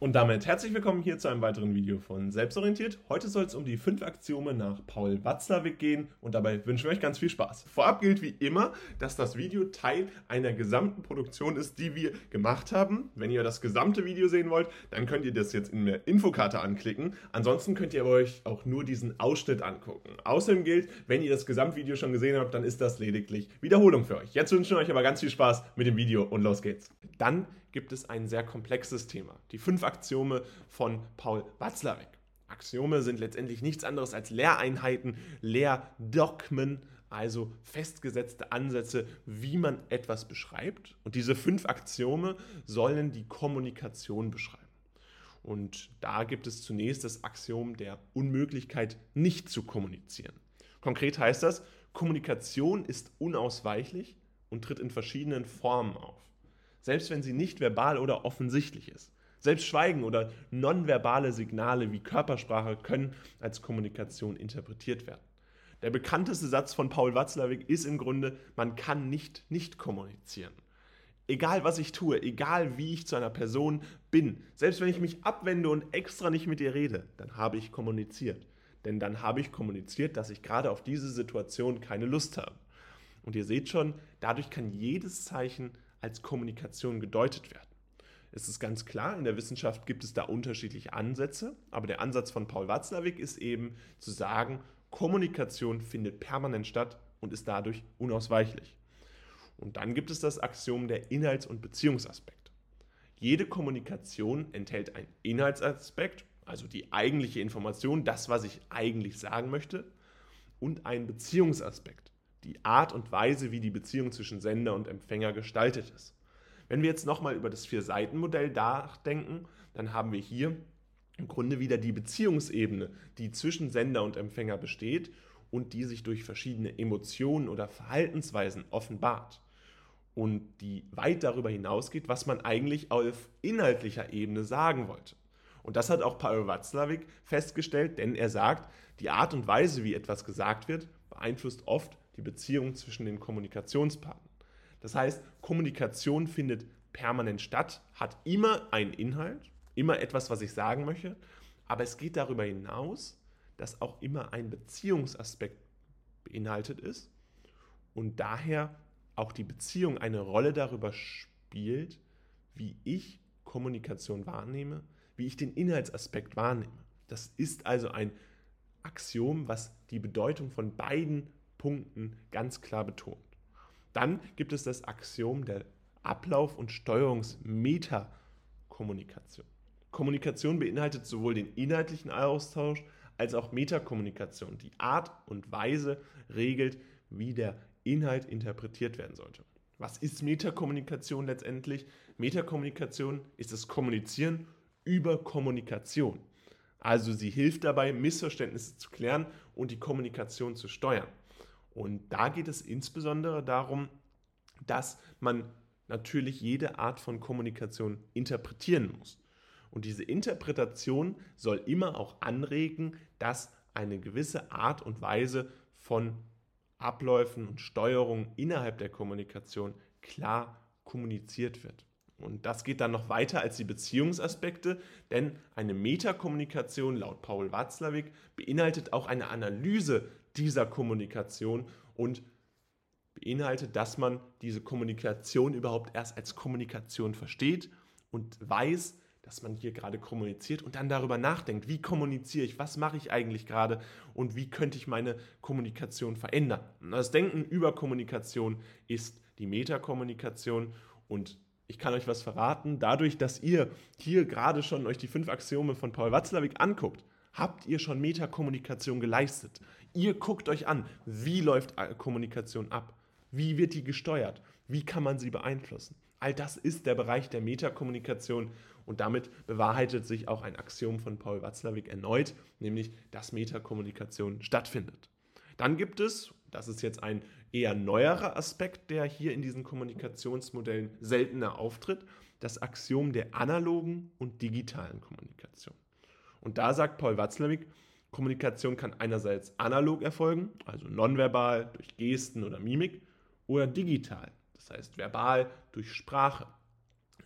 Und damit herzlich willkommen hier zu einem weiteren Video von Selbstorientiert. Heute soll es um die fünf Axiome nach Paul Watzlawick gehen und dabei wünschen wir euch ganz viel Spaß. Vorab gilt wie immer, dass das Video Teil einer gesamten Produktion ist, die wir gemacht haben. Wenn ihr das gesamte Video sehen wollt, dann könnt ihr das jetzt in der Infokarte anklicken. Ansonsten könnt ihr euch auch nur diesen Ausschnitt angucken. Außerdem gilt, wenn ihr das Gesamtvideo schon gesehen habt, dann ist das lediglich Wiederholung für euch. Jetzt wünschen wir euch aber ganz viel Spaß mit dem Video und los geht's. Dann gibt es ein sehr komplexes Thema. Die fünf Axiome von Paul Watzlawick. Axiome sind letztendlich nichts anderes als Lehreinheiten, Lehrdogmen, also festgesetzte Ansätze, wie man etwas beschreibt. Und diese fünf Axiome sollen die Kommunikation beschreiben. Und da gibt es zunächst das Axiom der Unmöglichkeit, nicht zu kommunizieren. Konkret heißt das, Kommunikation ist unausweichlich und tritt in verschiedenen Formen auf selbst wenn sie nicht verbal oder offensichtlich ist. Selbst Schweigen oder nonverbale Signale wie Körpersprache können als Kommunikation interpretiert werden. Der bekannteste Satz von Paul Watzlawick ist im Grunde, man kann nicht nicht kommunizieren. Egal was ich tue, egal wie ich zu einer Person bin, selbst wenn ich mich abwende und extra nicht mit ihr rede, dann habe ich kommuniziert. Denn dann habe ich kommuniziert, dass ich gerade auf diese Situation keine Lust habe. Und ihr seht schon, dadurch kann jedes Zeichen als Kommunikation gedeutet werden. Es ist ganz klar, in der Wissenschaft gibt es da unterschiedliche Ansätze, aber der Ansatz von Paul Watzlawick ist eben zu sagen, Kommunikation findet permanent statt und ist dadurch unausweichlich. Und dann gibt es das Axiom der Inhalts- und Beziehungsaspekt. Jede Kommunikation enthält einen Inhaltsaspekt, also die eigentliche Information, das, was ich eigentlich sagen möchte, und einen Beziehungsaspekt, die Art und Weise, wie die Beziehung zwischen Sender und Empfänger gestaltet ist. Wenn wir jetzt nochmal über das Vier-Seiten-Modell nachdenken, dann haben wir hier im Grunde wieder die Beziehungsebene, die zwischen Sender und Empfänger besteht und die sich durch verschiedene Emotionen oder Verhaltensweisen offenbart und die weit darüber hinausgeht, was man eigentlich auf inhaltlicher Ebene sagen wollte. Und das hat auch Paul Watzlawick festgestellt, denn er sagt, die Art und Weise, wie etwas gesagt wird, beeinflusst oft die Beziehung zwischen den Kommunikationspartnern. Das heißt, Kommunikation findet permanent statt, hat immer einen Inhalt, immer etwas, was ich sagen möchte, aber es geht darüber hinaus, dass auch immer ein Beziehungsaspekt beinhaltet ist und daher auch die Beziehung eine Rolle darüber spielt, wie ich Kommunikation wahrnehme, wie ich den Inhaltsaspekt wahrnehme. Das ist also ein Axiom, was die Bedeutung von beiden Punkten ganz klar betont. Dann gibt es das Axiom der Ablauf- und Steuerungsmetakommunikation. Kommunikation beinhaltet sowohl den inhaltlichen Austausch als auch Metakommunikation. Die Art und Weise regelt, wie der Inhalt interpretiert werden sollte. Was ist Metakommunikation letztendlich? Metakommunikation ist das Kommunizieren über Kommunikation. Also sie hilft dabei, Missverständnisse zu klären und die Kommunikation zu steuern. Und da geht es insbesondere darum, dass man natürlich jede Art von Kommunikation interpretieren muss. Und diese Interpretation soll immer auch anregen, dass eine gewisse Art und Weise von Abläufen und Steuerung innerhalb der Kommunikation klar kommuniziert wird. Und das geht dann noch weiter als die Beziehungsaspekte, denn eine Metakommunikation laut Paul Watzlawick beinhaltet auch eine Analyse dieser Kommunikation und beinhaltet, dass man diese Kommunikation überhaupt erst als Kommunikation versteht und weiß, dass man hier gerade kommuniziert und dann darüber nachdenkt, wie kommuniziere ich, was mache ich eigentlich gerade und wie könnte ich meine Kommunikation verändern. Das Denken über Kommunikation ist die Metakommunikation und ich kann euch was verraten, dadurch, dass ihr hier gerade schon euch die fünf Axiome von Paul Watzlawick anguckt, habt ihr schon Metakommunikation geleistet. Ihr guckt euch an, wie läuft Kommunikation ab? Wie wird die gesteuert? Wie kann man sie beeinflussen? All das ist der Bereich der Metakommunikation und damit bewahrheitet sich auch ein Axiom von Paul Watzlawick erneut, nämlich dass Metakommunikation stattfindet. Dann gibt es, das ist jetzt ein eher neuerer Aspekt, der hier in diesen Kommunikationsmodellen seltener auftritt, das Axiom der analogen und digitalen Kommunikation. Und da sagt Paul Watzlawick, Kommunikation kann einerseits analog erfolgen, also nonverbal durch Gesten oder Mimik, oder digital, das heißt verbal durch Sprache.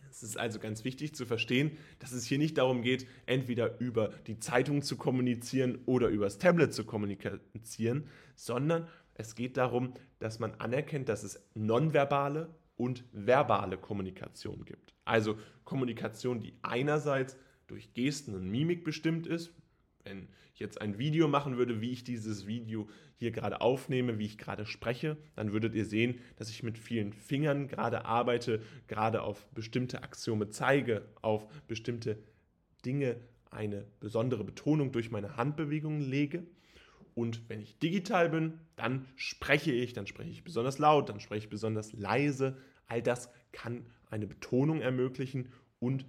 Es ist also ganz wichtig zu verstehen, dass es hier nicht darum geht, entweder über die Zeitung zu kommunizieren oder übers Tablet zu kommunizieren, sondern es geht darum, dass man anerkennt, dass es nonverbale und verbale Kommunikation gibt. Also Kommunikation, die einerseits durch Gesten und Mimik bestimmt ist, wenn ich jetzt ein Video machen würde, wie ich dieses Video hier gerade aufnehme, wie ich gerade spreche, dann würdet ihr sehen, dass ich mit vielen Fingern gerade arbeite, gerade auf bestimmte Axiome zeige, auf bestimmte Dinge eine besondere Betonung durch meine Handbewegungen lege. Und wenn ich digital bin, dann spreche ich, dann spreche ich besonders laut, dann spreche ich besonders leise. All das kann eine Betonung ermöglichen und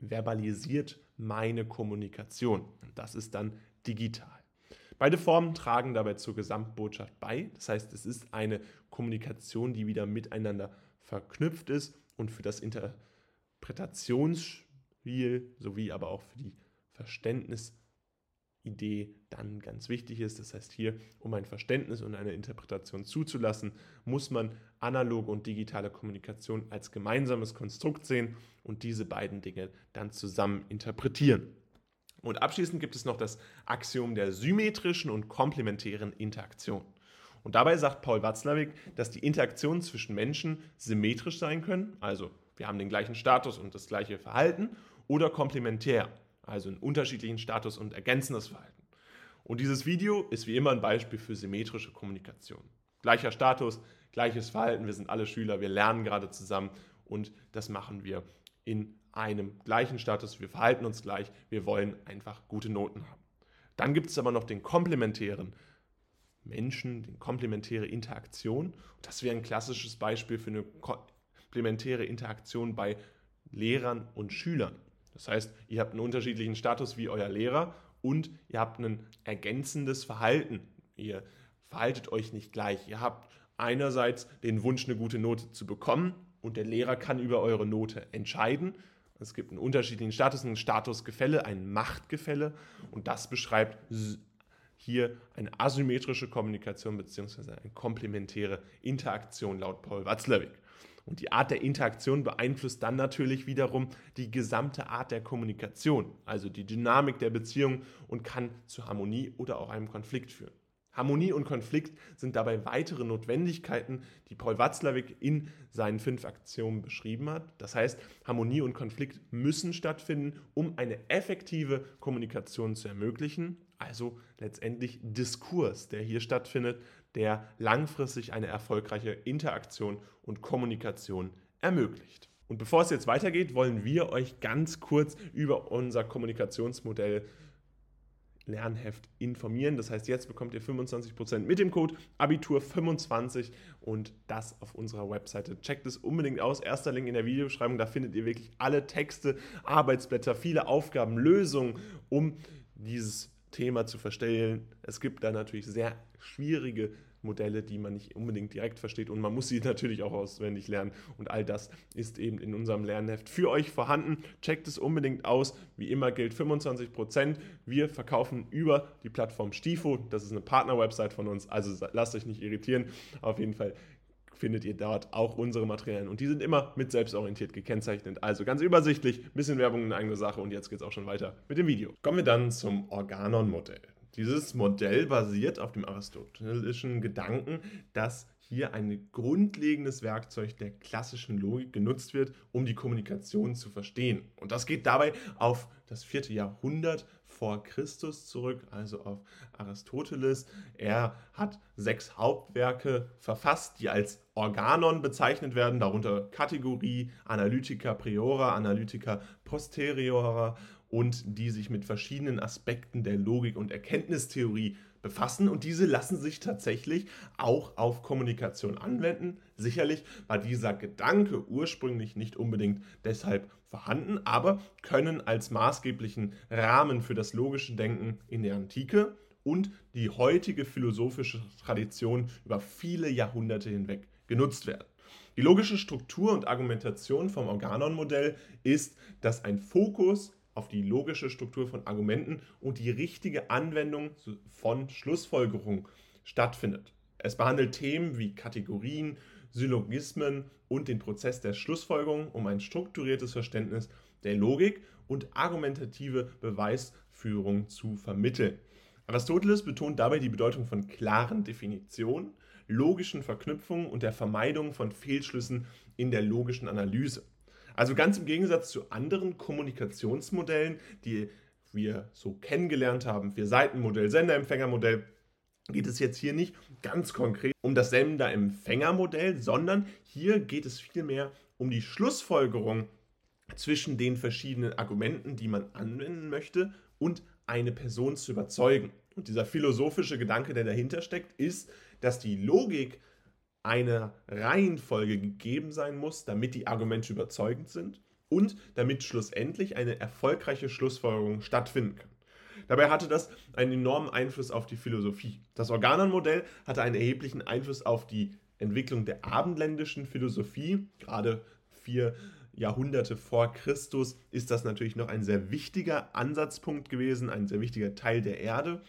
verbalisiert meine Kommunikation. Und das ist dann digital. Beide Formen tragen dabei zur Gesamtbotschaft bei. Das heißt, es ist eine Kommunikation, die wieder miteinander verknüpft ist und für das Interpretationsspiel sowie aber auch für die Verständnisidee dann ganz wichtig ist. Das heißt, hier, um ein Verständnis und eine Interpretation zuzulassen, muss man analoge und digitale Kommunikation als gemeinsames Konstrukt sehen und diese beiden Dinge dann zusammen interpretieren. Und abschließend gibt es noch das Axiom der symmetrischen und komplementären Interaktion. Und dabei sagt Paul Watzlawick, dass die Interaktionen zwischen Menschen symmetrisch sein können, also wir haben den gleichen Status und das gleiche Verhalten, oder komplementär, also einen unterschiedlichen Status und ergänzendes Verhalten. Und dieses Video ist wie immer ein Beispiel für symmetrische Kommunikation. Gleicher Status, gleiches Verhalten, wir sind alle Schüler, wir lernen gerade zusammen und das machen wir in einem gleichen Status, wir verhalten uns gleich, wir wollen einfach gute Noten haben. Dann gibt es aber noch den komplementären Menschen, die komplementäre Interaktion. das wäre ein klassisches Beispiel für eine komplementäre Interaktion bei Lehrern und Schülern. Das heißt, ihr habt einen unterschiedlichen Status wie euer Lehrer und ihr habt ein ergänzendes Verhalten. Ihr verhaltet euch nicht gleich. Ihr habt einerseits den Wunsch, eine gute Note zu bekommen und der Lehrer kann über eure Note entscheiden. Es gibt einen unterschiedlichen Status, ein Statusgefälle, ein Machtgefälle und das beschreibt hier eine asymmetrische Kommunikation bzw. eine komplementäre Interaktion laut Paul Watzlawick. Und die Art der Interaktion beeinflusst dann natürlich wiederum die gesamte Art der Kommunikation, also die Dynamik der Beziehung und kann zu Harmonie oder auch einem Konflikt führen. Harmonie und Konflikt sind dabei weitere Notwendigkeiten, die Paul Watzlawick in seinen fünf Aktionen beschrieben hat. Das heißt, Harmonie und Konflikt müssen stattfinden, um eine effektive Kommunikation zu ermöglichen. Also letztendlich Diskurs, der hier stattfindet, der langfristig eine erfolgreiche Interaktion und Kommunikation ermöglicht. Und bevor es jetzt weitergeht, wollen wir euch ganz kurz über unser Kommunikationsmodell Lernheft informieren. Das heißt, jetzt bekommt ihr 25% mit dem Code Abitur25 und das auf unserer Webseite. Checkt es unbedingt aus. Erster Link in der Videobeschreibung. Da findet ihr wirklich alle Texte, Arbeitsblätter, viele Aufgaben, Lösungen, um dieses Thema zu verstehen. Es gibt da natürlich sehr schwierige Modelle, die man nicht unbedingt direkt versteht und man muss sie natürlich auch auswendig lernen und all das ist eben in unserem Lernheft für euch vorhanden. Checkt es unbedingt aus. Wie immer gilt 25%. Wir verkaufen über die Plattform Stifo. Das ist eine Partner-Website von uns, also lasst euch nicht irritieren. Auf jeden Fall findet ihr dort auch unsere Materialien. Und die sind immer mit selbstorientiert gekennzeichnet. Also ganz übersichtlich, bisschen Werbung in eigene Sache und jetzt geht es auch schon weiter mit dem Video. Kommen wir dann zum Organon-Modell. Dieses Modell basiert auf dem aristotelischen Gedanken, dass hier ein grundlegendes Werkzeug der klassischen Logik genutzt wird, um die Kommunikation zu verstehen. Und das geht dabei auf das vierte Jahrhundert vor Christus zurück, also auf Aristoteles. Er hat sechs Hauptwerke verfasst, die als Organon bezeichnet werden, darunter Kategorie, Analytica priora, Analytica posteriora und die sich mit verschiedenen Aspekten der Logik und Erkenntnistheorie befassen und diese lassen sich tatsächlich auch auf Kommunikation anwenden. Sicherlich war dieser Gedanke ursprünglich nicht unbedingt deshalb vorhanden, aber können als maßgeblichen Rahmen für das logische Denken in der Antike und die heutige philosophische Tradition über viele Jahrhunderte hinweg genutzt werden. Die logische Struktur und Argumentation vom Organon-Modell ist, dass ein Fokus auf die logische Struktur von Argumenten und die richtige Anwendung von Schlussfolgerungen stattfindet. Es behandelt Themen wie Kategorien, Syllogismen und den Prozess der Schlussfolgerung, um ein strukturiertes Verständnis der Logik und argumentative Beweisführung zu vermitteln. Aristoteles betont dabei die Bedeutung von klaren Definitionen, logischen Verknüpfungen und der Vermeidung von Fehlschlüssen in der logischen Analyse. Also ganz im Gegensatz zu anderen Kommunikationsmodellen, die wir so kennengelernt haben, Vier-Seiten-Modell, Sender-Empfänger-Modell, geht es jetzt hier nicht ganz konkret um das Sender-Empfänger-Modell, sondern hier geht es vielmehr um die Schlussfolgerung zwischen den verschiedenen Argumenten, die man anwenden möchte und eine Person zu überzeugen. Und dieser philosophische Gedanke, der dahinter steckt, ist, dass die Logik einer Reihenfolge gegeben sein muss, damit die Argumente überzeugend sind und damit schlussendlich eine erfolgreiche Schlussfolgerung stattfinden kann. Dabei hatte das einen enormen Einfluss auf die Philosophie. Das Organon-Modell hatte einen erheblichen Einfluss auf die Entwicklung der abendländischen Philosophie. Gerade vier Jahrhunderte vor Christus ist das natürlich noch ein sehr wichtiger Ansatzpunkt gewesen, ein sehr wichtiger Teil der Erde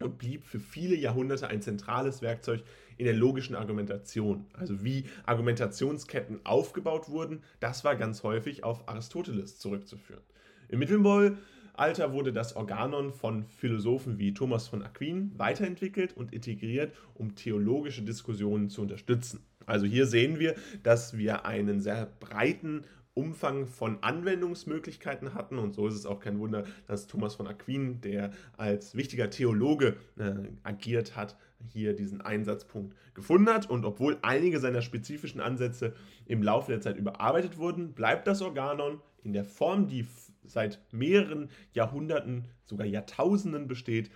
und blieb für viele Jahrhunderte ein zentrales Werkzeug in der logischen Argumentation. Also wie Argumentationsketten aufgebaut wurden, das war ganz häufig auf Aristoteles zurückzuführen. Im Mittelalter wurde das Organon von Philosophen wie Thomas von Aquin weiterentwickelt und integriert, um theologische Diskussionen zu unterstützen. Also hier sehen wir, dass wir einen sehr breiten Umfang von Anwendungsmöglichkeiten hatten. Und so ist es auch kein Wunder, dass Thomas von Aquin, der als wichtiger Theologe äh, agiert hat, hier diesen Einsatzpunkt gefunden hat. Und obwohl einige seiner spezifischen Ansätze im Laufe der Zeit überarbeitet wurden, bleibt das Organon in der Form, die seit mehreren Jahrhunderten, sogar Jahrtausenden besteht,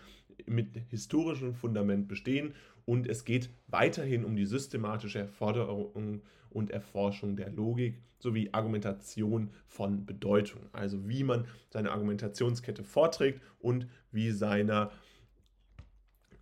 mit historischem Fundament bestehen und es geht weiterhin um die systematische Erforderung und Erforschung der Logik sowie Argumentation von Bedeutung, also wie man seine Argumentationskette vorträgt und wie seiner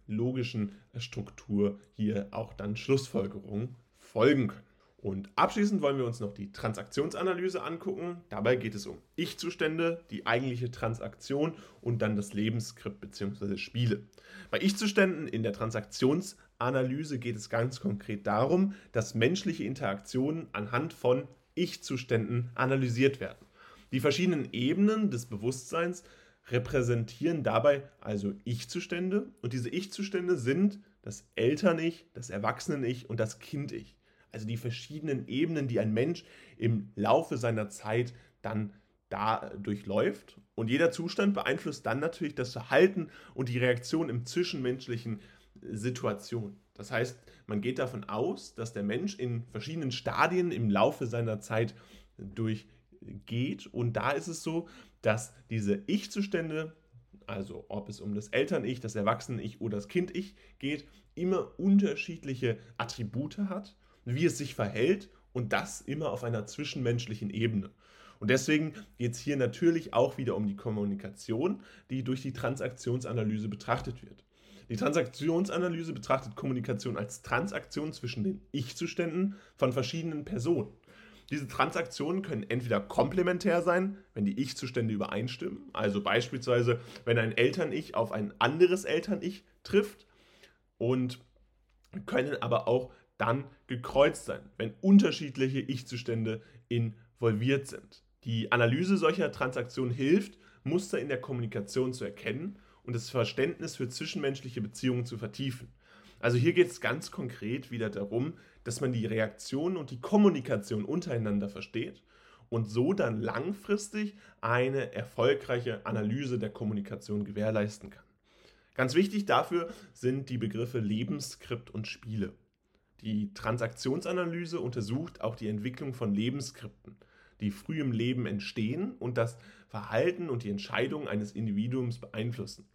logischen Struktur hier auch dann Schlussfolgerungen folgen können. Und abschließend wollen wir uns noch die Transaktionsanalyse angucken. Dabei geht es um Ich-Zustände, die eigentliche Transaktion und dann das Lebensskript bzw. Spiele. Bei Ich-Zuständen in der Transaktionsanalyse geht es ganz konkret darum, dass menschliche Interaktionen anhand von Ich-Zuständen analysiert werden. Die verschiedenen Ebenen des Bewusstseins repräsentieren dabei also Ich-Zustände und diese Ich-Zustände sind das Eltern-Ich, das Erwachsenen-Ich und das Kind-Ich also die verschiedenen Ebenen, die ein Mensch im Laufe seiner Zeit dann da durchläuft. Und jeder Zustand beeinflusst dann natürlich das Verhalten und die Reaktion im zwischenmenschlichen Situation. Das heißt, man geht davon aus, dass der Mensch in verschiedenen Stadien im Laufe seiner Zeit durchgeht. Und da ist es so, dass diese Ich-Zustände, also ob es um das Eltern-Ich, das Erwachsenen-Ich oder das Kind-Ich geht, immer unterschiedliche Attribute hat wie es sich verhält und das immer auf einer zwischenmenschlichen Ebene. Und deswegen geht es hier natürlich auch wieder um die Kommunikation, die durch die Transaktionsanalyse betrachtet wird. Die Transaktionsanalyse betrachtet Kommunikation als Transaktion zwischen den Ich-Zuständen von verschiedenen Personen. Diese Transaktionen können entweder komplementär sein, wenn die Ich-Zustände übereinstimmen, also beispielsweise, wenn ein Eltern-Ich auf ein anderes Eltern-Ich trifft und können aber auch dann gekreuzt sein, wenn unterschiedliche Ich-Zustände involviert sind. Die Analyse solcher Transaktionen hilft, Muster in der Kommunikation zu erkennen und das Verständnis für zwischenmenschliche Beziehungen zu vertiefen. Also hier geht es ganz konkret wieder darum, dass man die Reaktionen und die Kommunikation untereinander versteht und so dann langfristig eine erfolgreiche Analyse der Kommunikation gewährleisten kann. Ganz wichtig dafür sind die Begriffe Lebensskript und Spiele. Die Transaktionsanalyse untersucht auch die Entwicklung von Lebensskripten, die früh im Leben entstehen und das Verhalten und die Entscheidungen eines Individuums beeinflussen.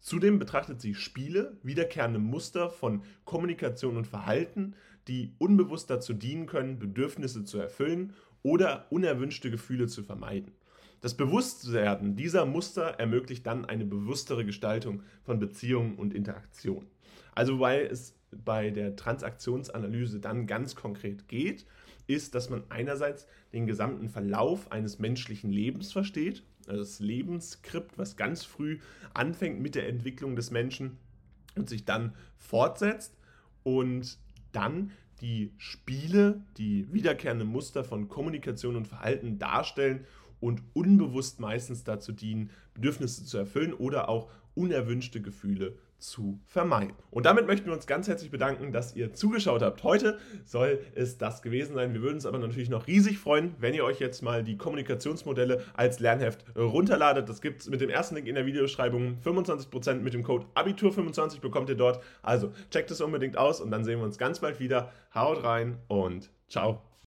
Zudem betrachtet sie Spiele, wiederkehrende Muster von Kommunikation und Verhalten, die unbewusst dazu dienen können, Bedürfnisse zu erfüllen oder unerwünschte Gefühle zu vermeiden. Das Bewusstwerden dieser Muster ermöglicht dann eine bewusstere Gestaltung von Beziehungen und Interaktion. Also weil es bei der Transaktionsanalyse dann ganz konkret geht, ist, dass man einerseits den gesamten Verlauf eines menschlichen Lebens versteht, also das Lebensskript, was ganz früh anfängt mit der Entwicklung des Menschen und sich dann fortsetzt und dann die Spiele, die wiederkehrende Muster von Kommunikation und Verhalten darstellen und unbewusst meistens dazu dienen, Bedürfnisse zu erfüllen oder auch unerwünschte Gefühle zu vermeiden. Und damit möchten wir uns ganz herzlich bedanken, dass ihr zugeschaut habt. Heute soll es das gewesen sein. Wir würden uns aber natürlich noch riesig freuen, wenn ihr euch jetzt mal die Kommunikationsmodelle als Lernheft runterladet. Das gibt es mit dem ersten Link in der Videobeschreibung. 25% mit dem Code Abitur25 bekommt ihr dort. Also checkt es unbedingt aus und dann sehen wir uns ganz bald wieder. Haut rein und ciao.